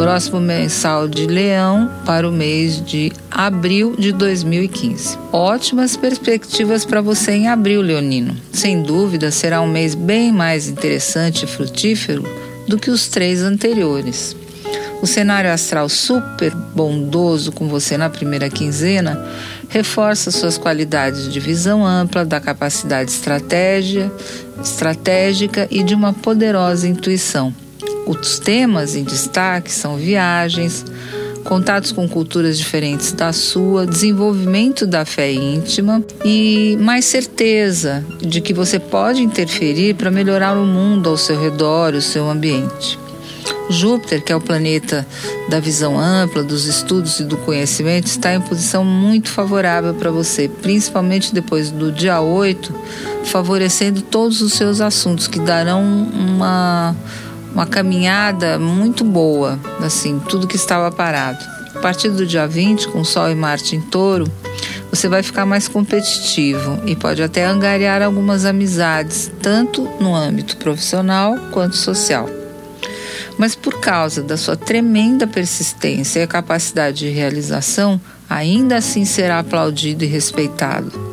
próximo mensal de Leão para o mês de abril de 2015. Ótimas perspectivas para você em abril, Leonino. Sem dúvida, será um mês bem mais interessante e frutífero do que os três anteriores. O cenário astral super bondoso com você na primeira quinzena reforça suas qualidades de visão ampla, da capacidade estratégia, estratégica e de uma poderosa intuição. Os temas em destaque são viagens, contatos com culturas diferentes da sua, desenvolvimento da fé íntima e mais certeza de que você pode interferir para melhorar o mundo ao seu redor, o seu ambiente. Júpiter, que é o planeta da visão ampla, dos estudos e do conhecimento, está em posição muito favorável para você, principalmente depois do dia 8, favorecendo todos os seus assuntos, que darão uma, uma caminhada muito boa, assim, tudo que estava parado. A partir do dia 20, com Sol e Marte em touro, você vai ficar mais competitivo e pode até angariar algumas amizades, tanto no âmbito profissional quanto social mas por causa da sua tremenda persistência e capacidade de realização, ainda assim será aplaudido e respeitado.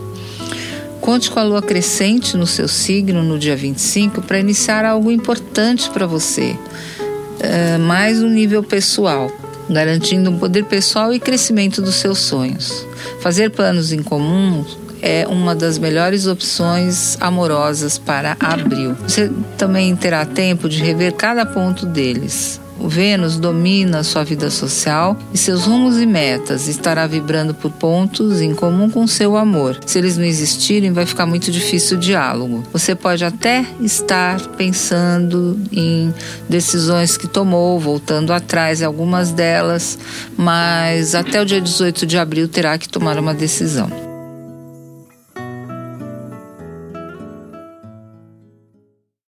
Conte com a lua crescente no seu signo no dia 25 para iniciar algo importante para você, uh, mais no nível pessoal, garantindo um poder pessoal e crescimento dos seus sonhos. Fazer planos em comum é uma das melhores opções amorosas para abril. Você também terá tempo de rever cada ponto deles. O Vênus domina sua vida social e seus rumos e metas estará vibrando por pontos em comum com seu amor. Se eles não existirem, vai ficar muito difícil o diálogo. Você pode até estar pensando em decisões que tomou, voltando atrás em algumas delas, mas até o dia 18 de abril terá que tomar uma decisão.